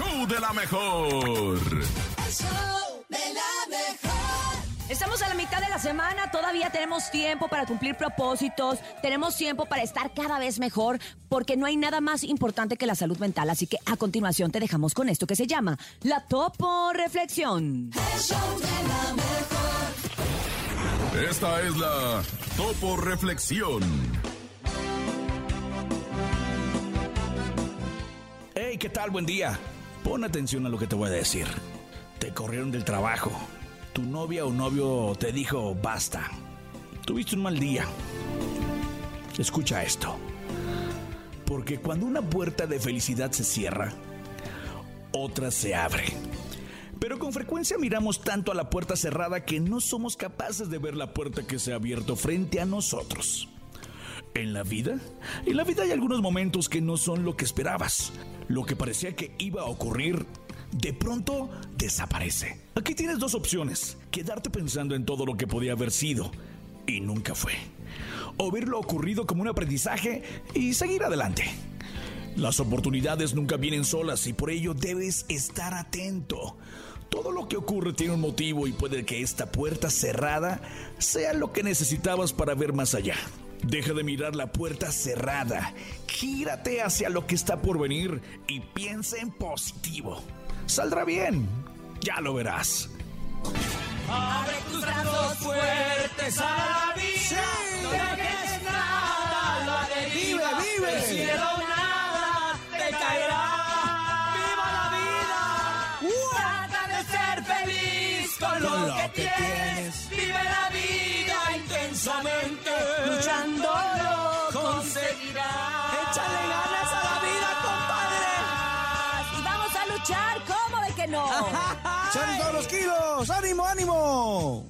show de la mejor. El show de la mejor. Estamos a la mitad de la semana, todavía tenemos tiempo para cumplir propósitos, tenemos tiempo para estar cada vez mejor, porque no hay nada más importante que la salud mental. Así que a continuación te dejamos con esto que se llama la Topo Reflexión. El show de la mejor. Esta es la Topo Reflexión. Hey, ¿qué tal? Buen día. Pon atención a lo que te voy a decir. Te corrieron del trabajo. Tu novia o novio te dijo basta. Tuviste un mal día. Escucha esto. Porque cuando una puerta de felicidad se cierra, otra se abre. Pero con frecuencia miramos tanto a la puerta cerrada que no somos capaces de ver la puerta que se ha abierto frente a nosotros. En la vida, en la vida hay algunos momentos que no son lo que esperabas. Lo que parecía que iba a ocurrir, de pronto desaparece. Aquí tienes dos opciones. Quedarte pensando en todo lo que podía haber sido y nunca fue. O ver lo ocurrido como un aprendizaje y seguir adelante. Las oportunidades nunca vienen solas y por ello debes estar atento. Todo lo que ocurre tiene un motivo y puede que esta puerta cerrada sea lo que necesitabas para ver más allá. Deja de mirar la puerta cerrada, gírate hacia lo que está por venir y piensa en positivo. Saldrá bien, ya lo verás. Abre tus brazos fuertes a la vida. No dejes nada, lo deriva. Vive, vive. Del cielo nada te caerá. ¡Viva la vida! Trata de ser feliz con, lo, que, tienes. Vive la vida intensamente. Luchándolo conseguirás. Échale ganas a la vida, Y vamos a luchar, ¿cómo de que no? compadre. ¡Son todos los kilos! ¡Ánimo, ánimo!